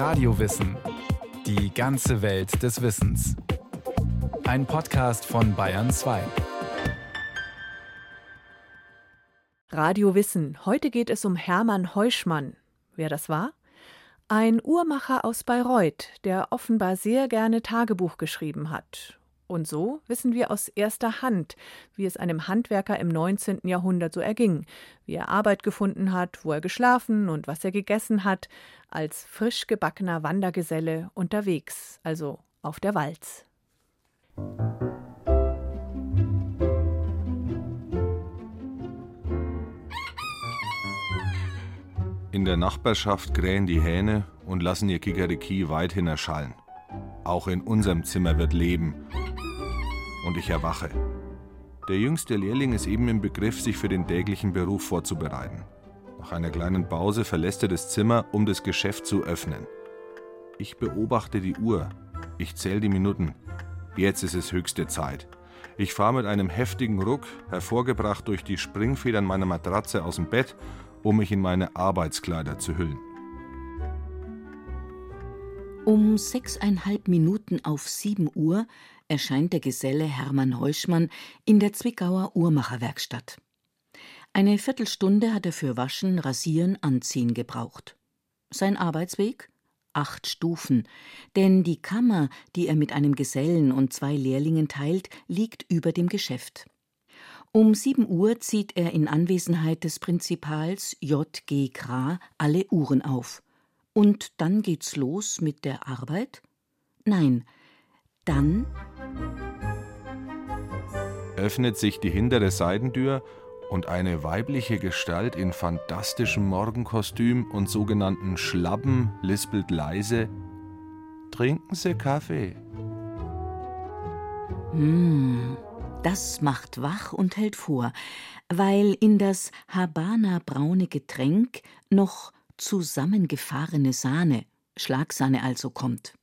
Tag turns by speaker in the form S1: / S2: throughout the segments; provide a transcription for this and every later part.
S1: Radiowissen. Die ganze Welt des Wissens. Ein Podcast von Bayern 2.
S2: Radio Wissen. Heute geht es um Hermann Heuschmann. Wer das war? Ein Uhrmacher aus Bayreuth, der offenbar sehr gerne Tagebuch geschrieben hat und so wissen wir aus erster Hand, wie es einem Handwerker im 19. Jahrhundert so erging, wie er Arbeit gefunden hat, wo er geschlafen und was er gegessen hat, als frisch gebackener Wandergeselle unterwegs, also auf der Walz.
S3: In der Nachbarschaft krähen die Hähne und lassen ihr Kikeriki weithin erschallen. Auch in unserem Zimmer wird Leben und ich erwache. Der jüngste Lehrling ist eben im Begriff, sich für den täglichen Beruf vorzubereiten. Nach einer kleinen Pause verlässt er das Zimmer, um das Geschäft zu öffnen. Ich beobachte die Uhr. Ich zähle die Minuten. Jetzt ist es höchste Zeit. Ich fahre mit einem heftigen Ruck, hervorgebracht durch die Springfedern meiner Matratze aus dem Bett, um mich in meine Arbeitskleider zu hüllen.
S4: Um sechseinhalb Minuten auf sieben Uhr erscheint der Geselle Hermann Heuschmann in der Zwickauer Uhrmacherwerkstatt. Eine Viertelstunde hat er für Waschen, Rasieren, Anziehen gebraucht. Sein Arbeitsweg? Acht Stufen, denn die Kammer, die er mit einem Gesellen und zwei Lehrlingen teilt, liegt über dem Geschäft. Um sieben Uhr zieht er in Anwesenheit des Prinzipals J. G. Kra alle Uhren auf. Und dann geht's los mit der Arbeit? Nein, dann
S3: öffnet sich die hintere Seitentür und eine weibliche Gestalt in fantastischem Morgenkostüm und sogenannten Schlappen lispelt leise: Trinken Sie Kaffee.
S4: Hm, das macht wach und hält vor, weil in das Habana-braune Getränk noch zusammengefahrene Sahne, Schlagsahne also kommt.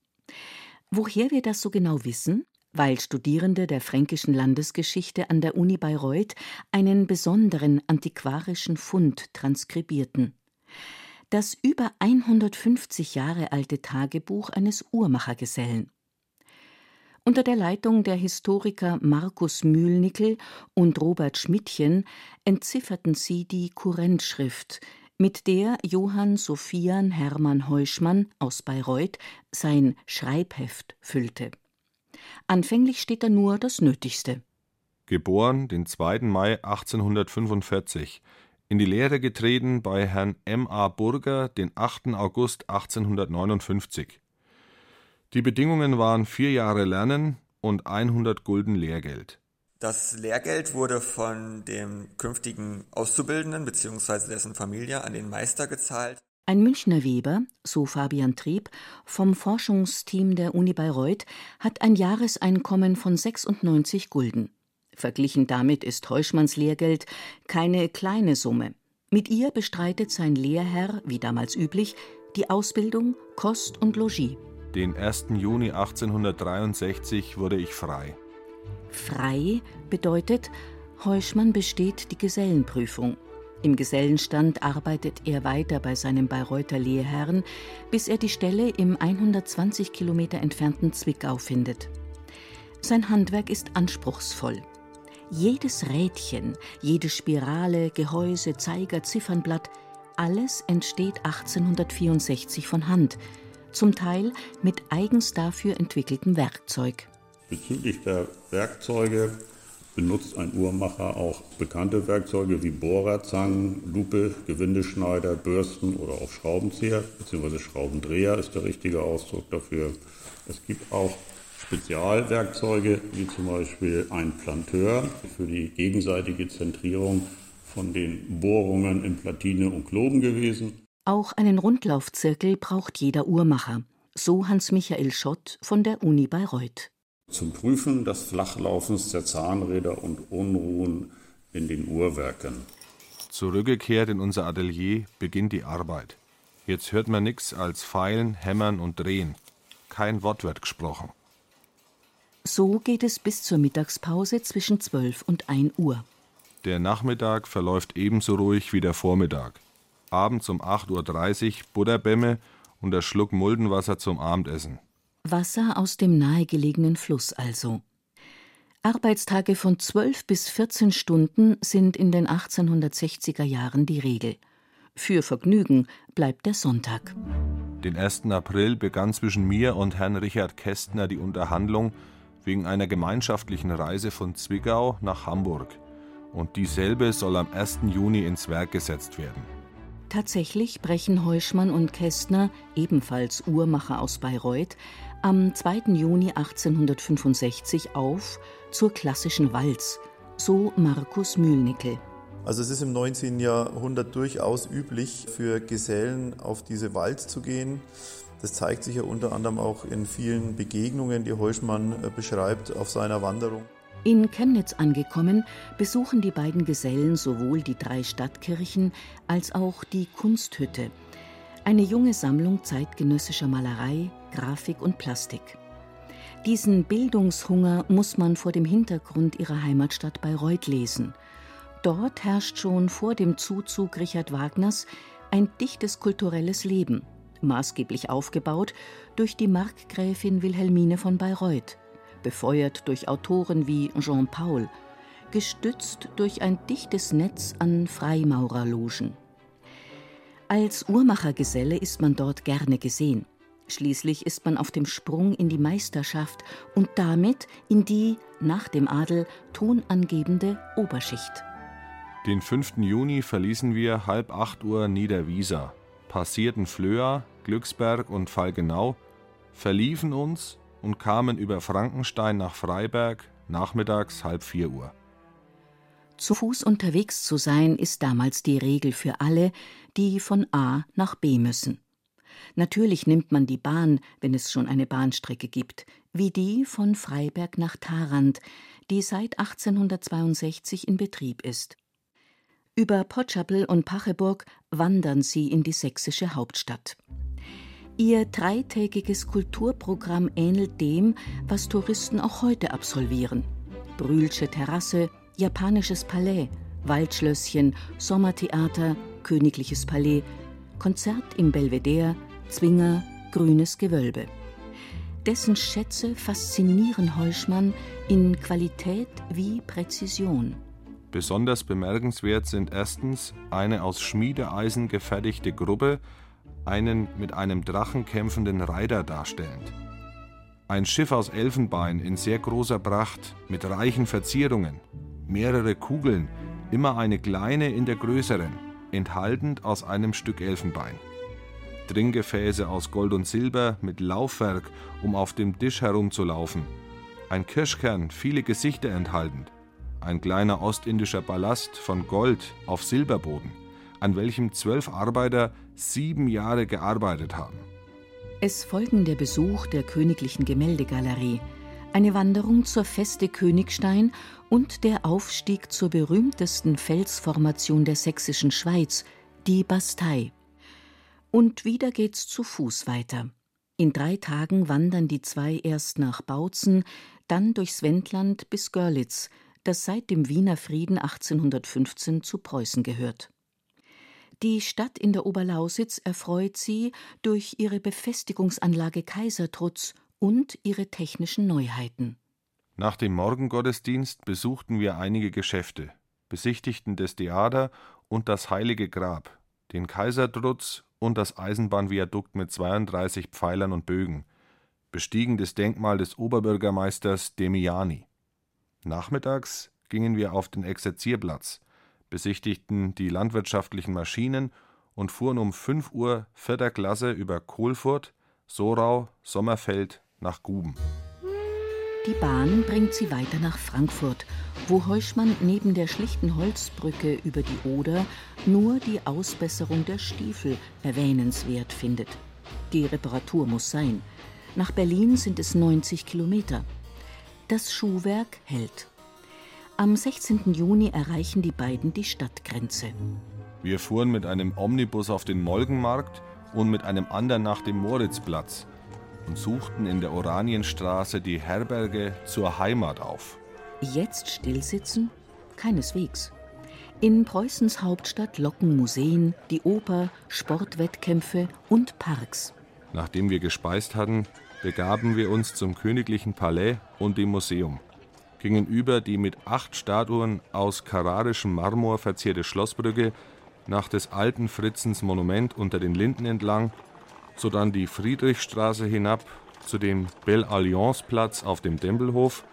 S4: Woher wir das so genau wissen? Weil Studierende der fränkischen Landesgeschichte an der Uni Bayreuth einen besonderen antiquarischen Fund transkribierten. Das über 150 Jahre alte Tagebuch eines Uhrmachergesellen. Unter der Leitung der Historiker Markus Mühlnickel und Robert Schmidtchen entzifferten sie die Kurrentschrift, mit der Johann Sophian Hermann Heuschmann aus Bayreuth sein Schreibheft füllte. Anfänglich steht da nur das Nötigste.
S3: Geboren den 2. Mai 1845, in die Lehre getreten bei Herrn M. A. Burger den 8. August 1859. Die Bedingungen waren vier Jahre Lernen und 100 Gulden Lehrgeld.
S5: Das Lehrgeld wurde von dem künftigen Auszubildenden bzw. dessen Familie an den Meister gezahlt.
S4: Ein Münchner Weber, so Fabian Trieb, vom Forschungsteam der Uni Bayreuth, hat ein Jahreseinkommen von 96 Gulden. Verglichen damit ist Heuschmanns Lehrgeld keine kleine Summe. Mit ihr bestreitet sein Lehrherr, wie damals üblich, die Ausbildung, Kost und Logis.
S3: Den 1. Juni 1863 wurde ich frei.
S4: Frei bedeutet, Heuschmann besteht die Gesellenprüfung. Im Gesellenstand arbeitet er weiter bei seinem Bayreuther Lehrherrn, bis er die Stelle im 120 Kilometer entfernten Zwickau findet. Sein Handwerk ist anspruchsvoll. Jedes Rädchen, jede Spirale, Gehäuse, Zeiger, Ziffernblatt, alles entsteht 1864 von Hand, zum Teil mit eigens dafür entwickeltem Werkzeug.
S6: Bezüglich der Werkzeuge benutzt ein Uhrmacher auch bekannte Werkzeuge wie Bohrerzangen, Lupe, Gewindeschneider, Bürsten oder auch Schraubenzieher bzw. Schraubendreher ist der richtige Ausdruck dafür. Es gibt auch Spezialwerkzeuge wie zum Beispiel ein Planteur für die gegenseitige Zentrierung von den Bohrungen in Platine und Kloben gewesen.
S4: Auch einen Rundlaufzirkel braucht jeder Uhrmacher, so Hans-Michael Schott von der Uni Bayreuth
S6: zum Prüfen des Flachlaufens der Zahnräder und Unruhen in den Uhrwerken.
S3: Zurückgekehrt in unser Atelier beginnt die Arbeit. Jetzt hört man nichts als Feilen, Hämmern und Drehen. Kein Wort wird gesprochen.
S4: So geht es bis zur Mittagspause zwischen 12 und 1 Uhr.
S3: Der Nachmittag verläuft ebenso ruhig wie der Vormittag. Abends um 8.30 Uhr Butterbämme und der Schluck Muldenwasser zum Abendessen.
S4: Wasser aus dem nahegelegenen Fluss also. Arbeitstage von 12 bis 14 Stunden sind in den 1860er Jahren die Regel. Für Vergnügen bleibt der Sonntag.
S3: Den 1. April begann zwischen mir und Herrn Richard Kästner die Unterhandlung wegen einer gemeinschaftlichen Reise von Zwickau nach Hamburg. Und dieselbe soll am 1. Juni ins Werk gesetzt werden.
S4: Tatsächlich brechen Heuschmann und Kästner, ebenfalls Uhrmacher aus Bayreuth, am 2. Juni 1865 auf zur klassischen Walz, so Markus Mühlnickel.
S7: Also es ist im 19. Jahrhundert durchaus üblich für Gesellen auf diese Walz zu gehen. Das zeigt sich ja unter anderem auch in vielen Begegnungen, die Heuschmann äh, beschreibt auf seiner Wanderung.
S4: In Chemnitz angekommen, besuchen die beiden Gesellen sowohl die drei Stadtkirchen als auch die Kunsthütte, eine junge Sammlung zeitgenössischer Malerei, Grafik und Plastik. Diesen Bildungshunger muss man vor dem Hintergrund ihrer Heimatstadt Bayreuth lesen. Dort herrscht schon vor dem Zuzug Richard Wagners ein dichtes kulturelles Leben, maßgeblich aufgebaut durch die Markgräfin Wilhelmine von Bayreuth, befeuert durch Autoren wie Jean Paul, gestützt durch ein dichtes Netz an Freimaurerlogen. Als Uhrmachergeselle ist man dort gerne gesehen. Schließlich ist man auf dem Sprung in die Meisterschaft und damit in die, nach dem Adel, tonangebende Oberschicht.
S3: Den 5. Juni verließen wir halb acht Uhr Niederwieser, passierten Flöa, Glücksberg und Falkenau, verliefen uns und kamen über Frankenstein nach Freiberg nachmittags halb vier Uhr.
S4: Zu Fuß unterwegs zu sein, ist damals die Regel für alle, die von A nach B müssen. Natürlich nimmt man die Bahn, wenn es schon eine Bahnstrecke gibt, wie die von Freiberg nach Tharand, die seit 1862 in Betrieb ist. Über Potschapel und Pacheburg wandern sie in die sächsische Hauptstadt. Ihr dreitägiges Kulturprogramm ähnelt dem, was Touristen auch heute absolvieren. Brühlsche Terrasse, japanisches Palais, Waldschlösschen, Sommertheater, königliches Palais, Konzert im Belvedere, Zwinger, grünes Gewölbe. Dessen Schätze faszinieren Heuschmann in Qualität wie Präzision.
S3: Besonders bemerkenswert sind erstens eine aus Schmiedeeisen gefertigte Gruppe, einen mit einem Drachen kämpfenden Reiter darstellend. Ein Schiff aus Elfenbein in sehr großer Pracht mit reichen Verzierungen, mehrere Kugeln, immer eine kleine in der größeren, enthaltend aus einem Stück Elfenbein. Trinkgefäße aus Gold und Silber mit Laufwerk, um auf dem Tisch herumzulaufen. Ein Kirschkern, viele Gesichter enthaltend. Ein kleiner ostindischer Ballast von Gold auf Silberboden, an welchem zwölf Arbeiter sieben Jahre gearbeitet haben.
S4: Es folgen der Besuch der Königlichen Gemäldegalerie, eine Wanderung zur Feste Königstein und der Aufstieg zur berühmtesten Felsformation der sächsischen Schweiz, die Bastei. Und wieder geht's zu Fuß weiter. In drei Tagen wandern die zwei erst nach Bautzen, dann durchs Wendland bis Görlitz, das seit dem Wiener Frieden 1815 zu Preußen gehört. Die Stadt in der Oberlausitz erfreut sie durch ihre Befestigungsanlage Kaisertrutz und ihre technischen Neuheiten.
S3: Nach dem Morgengottesdienst besuchten wir einige Geschäfte, besichtigten das Theater und das Heilige Grab, den Kaisertrutz und das Eisenbahnviadukt mit 32 Pfeilern und Bögen, bestiegen das Denkmal des Oberbürgermeisters Demiani. Nachmittags gingen wir auf den Exerzierplatz, besichtigten die landwirtschaftlichen Maschinen und fuhren um 5 Uhr vierter Klasse über Kohlfurt, Sorau, Sommerfeld nach Guben.
S4: Die Bahn bringt sie weiter nach Frankfurt, wo Heuschmann neben der schlichten Holzbrücke über die Oder nur die Ausbesserung der Stiefel erwähnenswert findet. Die Reparatur muss sein. Nach Berlin sind es 90 Kilometer. Das Schuhwerk hält. Am 16. Juni erreichen die beiden die Stadtgrenze.
S3: Wir fuhren mit einem Omnibus auf den Molkenmarkt und mit einem anderen nach dem Moritzplatz und suchten in der Oranienstraße die Herberge zur Heimat auf.
S4: Jetzt stillsitzen? Keineswegs. In Preußens Hauptstadt locken Museen, die Oper, Sportwettkämpfe und Parks.
S3: Nachdem wir gespeist hatten, begaben wir uns zum königlichen Palais und dem Museum, gingen über die mit acht Statuen aus kararischem Marmor verzierte Schlossbrücke nach des alten Fritzens Monument unter den Linden entlang, sodann die Friedrichstraße hinab zu dem Belle Alliance Platz auf dem Tempelhof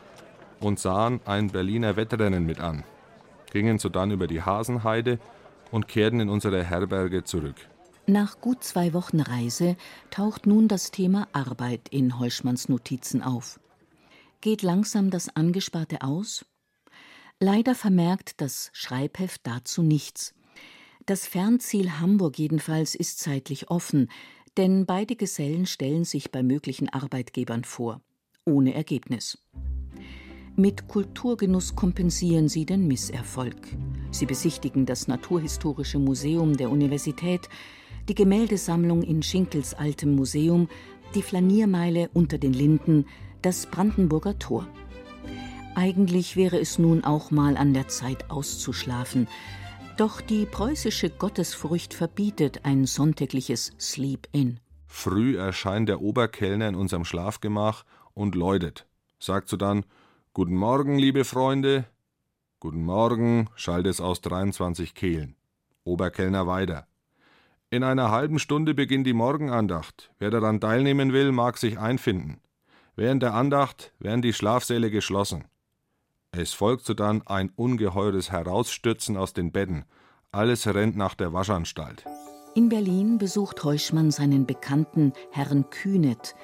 S3: und sahen ein Berliner Wettrennen mit an, gingen sodann über die Hasenheide und kehrten in unsere Herberge zurück.
S4: Nach gut zwei Wochen Reise taucht nun das Thema Arbeit in Heuschmanns Notizen auf. Geht langsam das Angesparte aus? Leider vermerkt das Schreibheft dazu nichts. Das Fernziel Hamburg jedenfalls ist zeitlich offen, denn beide Gesellen stellen sich bei möglichen Arbeitgebern vor. Ohne Ergebnis. Mit Kulturgenuss kompensieren sie den Misserfolg. Sie besichtigen das Naturhistorische Museum der Universität, die Gemäldesammlung in Schinkels altem Museum, die Flaniermeile unter den Linden, das Brandenburger Tor. Eigentlich wäre es nun auch mal an der Zeit auszuschlafen, doch die preußische Gottesfurcht verbietet ein sonntägliches Sleep-In.
S3: Früh erscheint der Oberkellner in unserem Schlafgemach und läutet, sagt sodann Guten Morgen, liebe Freunde. Guten Morgen, schallt es aus 23 Kehlen. Oberkellner weiter. In einer halben Stunde beginnt die Morgenandacht. Wer daran teilnehmen will, mag sich einfinden. Während der Andacht werden die Schlafsäle geschlossen. Es folgt sodann ein ungeheures Herausstürzen aus den Betten. Alles rennt nach der Waschanstalt.
S4: In Berlin besucht Heuschmann seinen Bekannten Herrn Kühnet,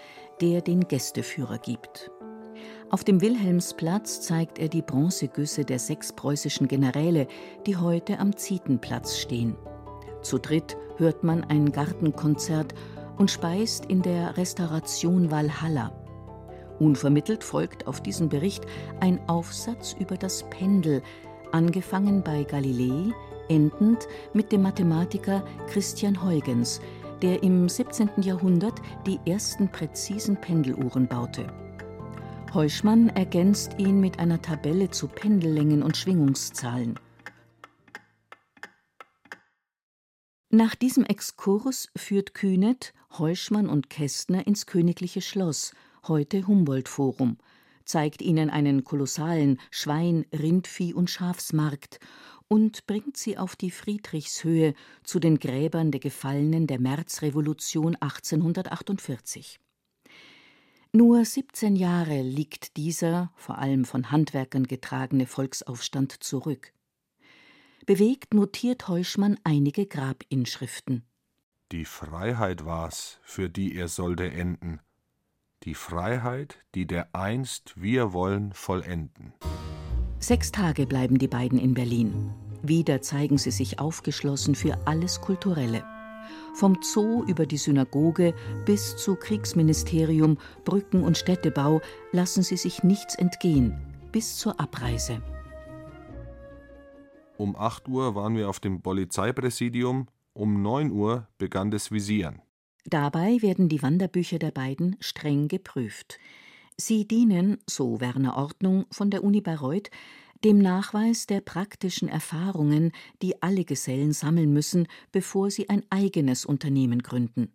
S4: der den Gästeführer gibt. Auf dem Wilhelmsplatz zeigt er die Bronzegüsse der sechs preußischen Generäle, die heute am Zietenplatz stehen. Zu dritt hört man ein Gartenkonzert und speist in der Restauration Valhalla. Unvermittelt folgt auf diesen Bericht ein Aufsatz über das Pendel, angefangen bei Galilei, endend mit dem Mathematiker Christian Huygens, der im 17. Jahrhundert die ersten präzisen Pendeluhren baute. Heuschmann ergänzt ihn mit einer Tabelle zu Pendellängen und Schwingungszahlen. Nach diesem Exkurs führt Kühnet, Heuschmann und Kästner ins königliche Schloss, heute Humboldt-Forum, zeigt ihnen einen kolossalen Schwein-, Rindvieh- und Schafsmarkt und bringt sie auf die Friedrichshöhe zu den Gräbern der Gefallenen der Märzrevolution 1848. Nur 17 Jahre liegt dieser, vor allem von Handwerkern getragene Volksaufstand zurück. Bewegt notiert Heuschmann einige Grabinschriften.
S3: Die Freiheit war's, für die er sollte enden. Die Freiheit, die der einst wir wollen vollenden.
S4: Sechs Tage bleiben die beiden in Berlin. Wieder zeigen sie sich aufgeschlossen für alles Kulturelle. Vom Zoo über die Synagoge bis zu Kriegsministerium, Brücken und Städtebau lassen sie sich nichts entgehen, bis zur Abreise.
S3: Um 8 Uhr waren wir auf dem Polizeipräsidium, um 9 Uhr begann das Visieren.
S4: Dabei werden die Wanderbücher der beiden streng geprüft. Sie dienen, so Werner Ordnung von der Uni Bayreuth, dem Nachweis der praktischen Erfahrungen, die alle Gesellen sammeln müssen, bevor sie ein eigenes Unternehmen gründen.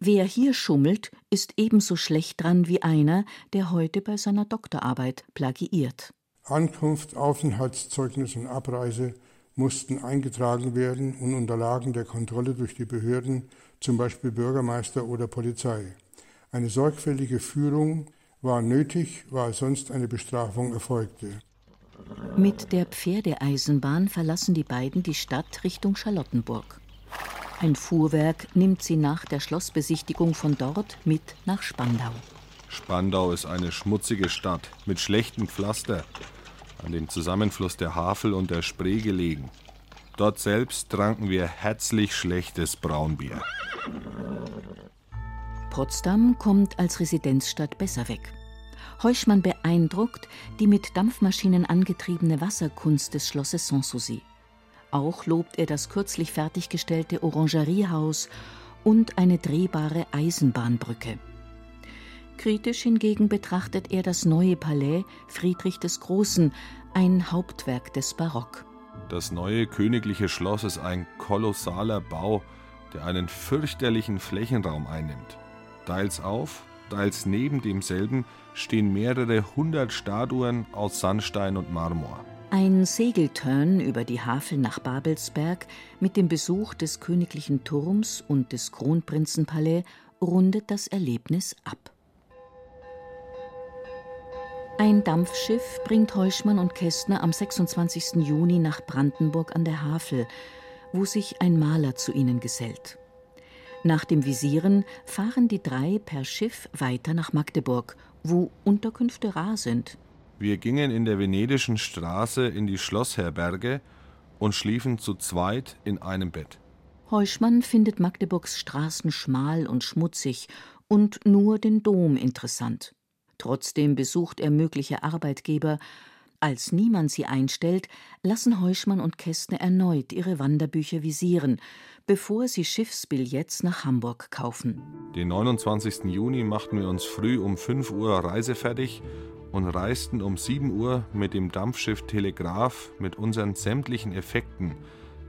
S4: Wer hier schummelt, ist ebenso schlecht dran wie einer, der heute bei seiner Doktorarbeit plagiiert.
S8: Ankunft, Aufenthaltszeugnis und Abreise mussten eingetragen werden und unterlagen der Kontrolle durch die Behörden, zum Beispiel Bürgermeister oder Polizei. Eine sorgfältige Führung war nötig, weil sonst eine Bestrafung erfolgte.
S4: Mit der Pferdeeisenbahn verlassen die beiden die Stadt Richtung Charlottenburg. Ein Fuhrwerk nimmt sie nach der Schlossbesichtigung von dort mit nach Spandau.
S3: Spandau ist eine schmutzige Stadt mit schlechtem Pflaster, an dem Zusammenfluss der Havel und der Spree gelegen. Dort selbst tranken wir herzlich schlechtes Braunbier.
S4: Potsdam kommt als Residenzstadt besser weg. Heuschmann beeindruckt die mit Dampfmaschinen angetriebene Wasserkunst des Schlosses Sanssouci. Auch lobt er das kürzlich fertiggestellte Orangeriehaus und eine drehbare Eisenbahnbrücke. Kritisch hingegen betrachtet er das neue Palais Friedrich des Großen, ein Hauptwerk des Barock.
S3: Das neue königliche Schloss ist ein kolossaler Bau, der einen fürchterlichen Flächenraum einnimmt. Teils auf, teils neben demselben stehen mehrere hundert Statuen aus Sandstein und Marmor.
S4: Ein Segeltörn über die Havel nach Babelsberg mit dem Besuch des königlichen Turms und des Kronprinzenpalais rundet das Erlebnis ab. Ein Dampfschiff bringt Heuschmann und Kästner am 26. Juni nach Brandenburg an der Havel, wo sich ein Maler zu ihnen gesellt. Nach dem Visieren fahren die drei per Schiff weiter nach Magdeburg, wo Unterkünfte rar sind.
S3: Wir gingen in der Venedischen Straße in die Schlossherberge und schliefen zu zweit in einem Bett.
S4: Heuschmann findet Magdeburgs Straßen schmal und schmutzig und nur den Dom interessant. Trotzdem besucht er mögliche Arbeitgeber. Als niemand sie einstellt, lassen Heuschmann und Kästner erneut ihre Wanderbücher visieren, bevor sie Schiffsbillets nach Hamburg kaufen.
S3: Den 29. Juni machten wir uns früh um 5 Uhr reisefertig und reisten um 7 Uhr mit dem Dampfschiff Telegraph mit unseren sämtlichen Effekten,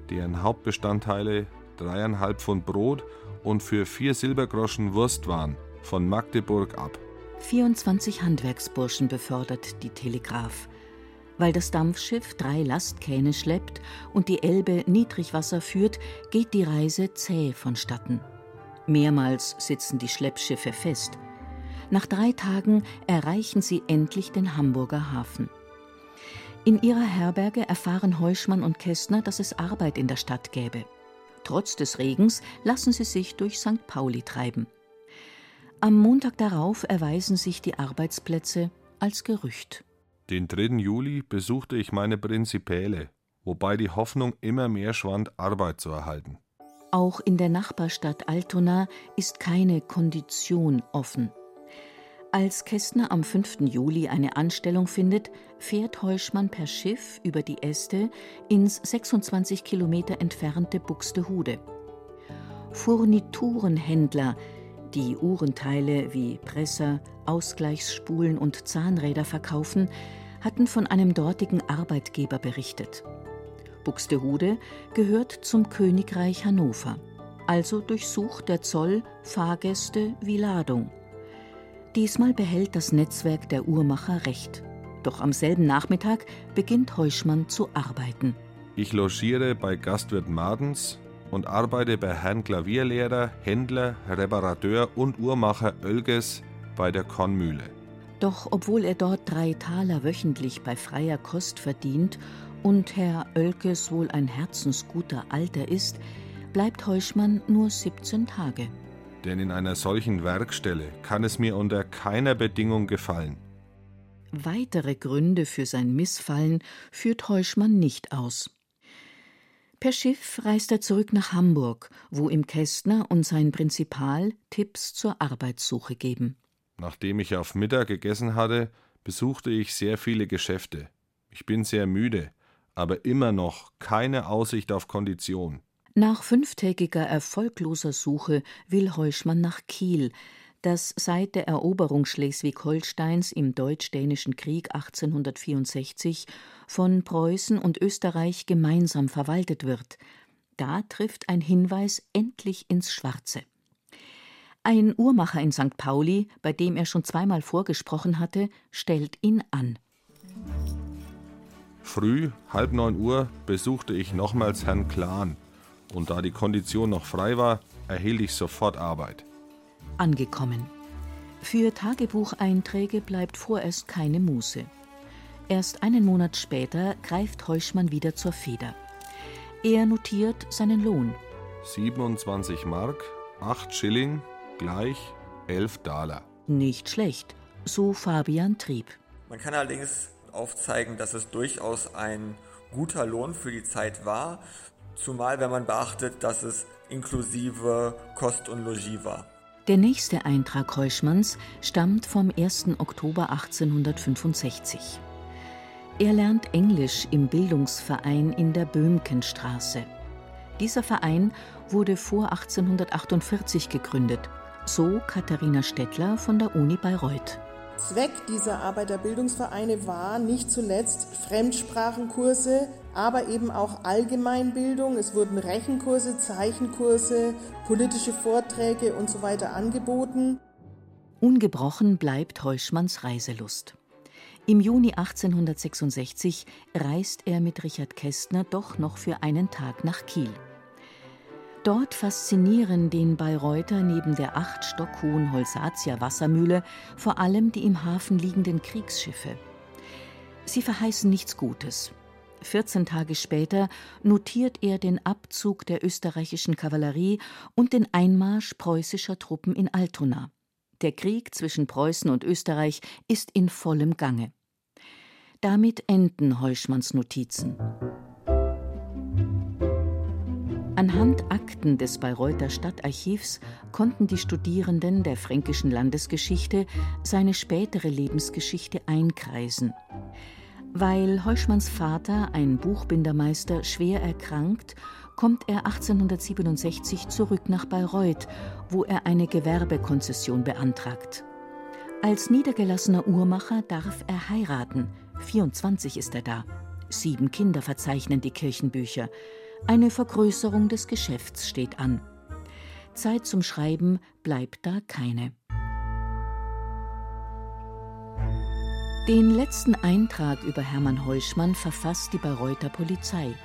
S3: deren Hauptbestandteile dreieinhalb Pfund Brot und für vier Silbergroschen Wurst waren, von Magdeburg ab.
S4: 24 Handwerksburschen befördert die Telegraph. Weil das Dampfschiff drei Lastkähne schleppt und die Elbe Niedrigwasser führt, geht die Reise zäh vonstatten. Mehrmals sitzen die Schleppschiffe fest. Nach drei Tagen erreichen sie endlich den Hamburger Hafen. In ihrer Herberge erfahren Heuschmann und Kästner, dass es Arbeit in der Stadt gäbe. Trotz des Regens lassen sie sich durch St. Pauli treiben. Am Montag darauf erweisen sich die Arbeitsplätze als Gerücht.
S3: Den 3. Juli besuchte ich meine Prinzipäle, wobei die Hoffnung immer mehr schwand, Arbeit zu erhalten.
S4: Auch in der Nachbarstadt Altona ist keine Kondition offen. Als Kästner am 5. Juli eine Anstellung findet, fährt Heuschmann per Schiff über die Äste ins 26 Kilometer entfernte Buxtehude. Furniturenhändler, die Uhrenteile wie Presser, Ausgleichsspulen und Zahnräder verkaufen, hatten von einem dortigen Arbeitgeber berichtet. Buxtehude gehört zum Königreich Hannover. Also durchsucht der Zoll Fahrgäste wie Ladung. Diesmal behält das Netzwerk der Uhrmacher Recht. Doch am selben Nachmittag beginnt Heuschmann zu arbeiten.
S3: Ich logiere bei Gastwirt Madens und arbeite bei Herrn Klavierlehrer, Händler, Reparateur und Uhrmacher Oelges bei der Kornmühle.
S4: Doch obwohl er dort drei Taler wöchentlich bei freier Kost verdient und Herr Oelkes wohl ein herzensguter Alter ist, bleibt Heuschmann nur 17 Tage.
S3: Denn in einer solchen Werkstelle kann es mir unter keiner Bedingung gefallen.
S4: Weitere Gründe für sein Missfallen führt Heuschmann nicht aus. Per Schiff reist er zurück nach Hamburg, wo ihm Kästner und sein Prinzipal Tipps zur Arbeitssuche geben.
S3: Nachdem ich auf Mittag gegessen hatte, besuchte ich sehr viele Geschäfte. Ich bin sehr müde, aber immer noch keine Aussicht auf Kondition.
S4: Nach fünftägiger erfolgloser Suche will Heuschmann nach Kiel, das seit der Eroberung Schleswig-Holsteins im Deutsch-Dänischen Krieg 1864 von Preußen und Österreich gemeinsam verwaltet wird. Da trifft ein Hinweis endlich ins Schwarze. Ein Uhrmacher in St. Pauli, bei dem er schon zweimal vorgesprochen hatte, stellt ihn an.
S3: Früh, halb neun Uhr, besuchte ich nochmals Herrn Klan, und da die Kondition noch frei war, erhielt ich sofort Arbeit.
S4: Angekommen. Für Tagebucheinträge bleibt vorerst keine Muße. Erst einen Monat später greift Heuschmann wieder zur Feder. Er notiert seinen Lohn.
S3: 27 Mark, 8 Schilling, gleich 11 Daler.
S4: Nicht schlecht, so Fabian Trieb.
S5: Man kann allerdings aufzeigen, dass es durchaus ein guter Lohn für die Zeit war, zumal wenn man beachtet, dass es inklusive Kost und Logis war.
S4: Der nächste Eintrag Heuschmanns stammt vom 1. Oktober 1865. Er lernt Englisch im Bildungsverein in der Böhmkenstraße. Dieser Verein wurde vor 1848 gegründet, so Katharina Stettler von der Uni Bayreuth.
S9: Zweck dieser Arbeiterbildungsvereine war nicht zuletzt Fremdsprachenkurse, aber eben auch Allgemeinbildung. Es wurden Rechenkurse, Zeichenkurse, politische Vorträge und so weiter angeboten.
S4: Ungebrochen bleibt Heuschmanns Reiselust. Im Juni 1866 reist er mit Richard Kästner doch noch für einen Tag nach Kiel. Dort faszinieren den Bayreuther neben der acht Stock hohen Holsatia-Wassermühle vor allem die im Hafen liegenden Kriegsschiffe. Sie verheißen nichts Gutes. 14 Tage später notiert er den Abzug der österreichischen Kavallerie und den Einmarsch preußischer Truppen in Altona. Der Krieg zwischen Preußen und Österreich ist in vollem Gange. Damit enden Heuschmanns Notizen. Anhand Akten des Bayreuther Stadtarchivs konnten die Studierenden der fränkischen Landesgeschichte seine spätere Lebensgeschichte einkreisen. Weil Heuschmanns Vater, ein Buchbindermeister, schwer erkrankt, kommt er 1867 zurück nach Bayreuth, wo er eine Gewerbekonzession beantragt. Als niedergelassener Uhrmacher darf er heiraten. 24 ist er da. Sieben Kinder verzeichnen die Kirchenbücher. Eine Vergrößerung des Geschäfts steht an. Zeit zum Schreiben bleibt da keine. Den letzten Eintrag über Hermann Heuschmann verfasst die Bayreuther Polizei.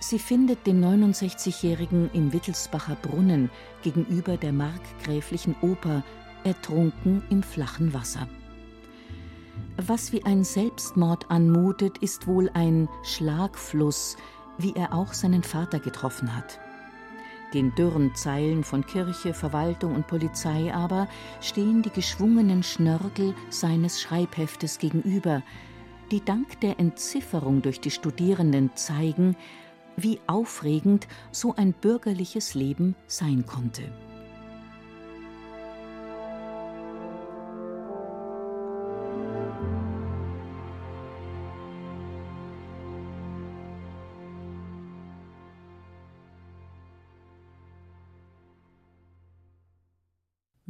S4: Sie findet den 69-Jährigen im Wittelsbacher Brunnen gegenüber der markgräflichen Oper ertrunken im flachen Wasser. Was wie ein Selbstmord anmutet, ist wohl ein Schlagfluss, wie er auch seinen Vater getroffen hat. Den dürren Zeilen von Kirche, Verwaltung und Polizei aber stehen die geschwungenen Schnörkel seines Schreibheftes gegenüber, die dank der Entzifferung durch die Studierenden zeigen, wie aufregend so ein bürgerliches Leben sein konnte.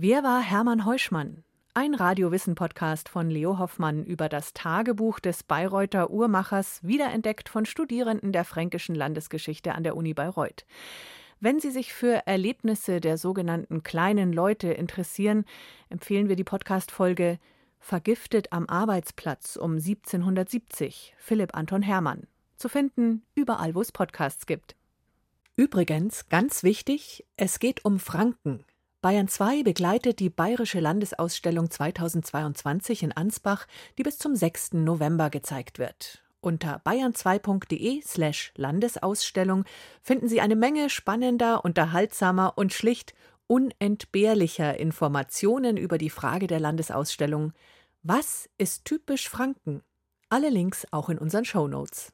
S2: Wer war Hermann Heuschmann? Ein Radiowissen-Podcast von Leo Hoffmann über das Tagebuch des Bayreuther Uhrmachers, wiederentdeckt von Studierenden der Fränkischen Landesgeschichte an der Uni Bayreuth. Wenn Sie sich für Erlebnisse der sogenannten kleinen Leute interessieren, empfehlen wir die Podcast-Folge Vergiftet am Arbeitsplatz um 1770, Philipp Anton Hermann. Zu finden überall, wo es Podcasts gibt. Übrigens, ganz wichtig, es geht um Franken. Bayern 2 begleitet die Bayerische Landesausstellung 2022 in Ansbach, die bis zum 6. November gezeigt wird. Unter bayern2.de slash Landesausstellung finden Sie eine Menge spannender, unterhaltsamer und schlicht unentbehrlicher Informationen über die Frage der Landesausstellung Was ist typisch Franken? Alle Links auch in unseren Show Notes.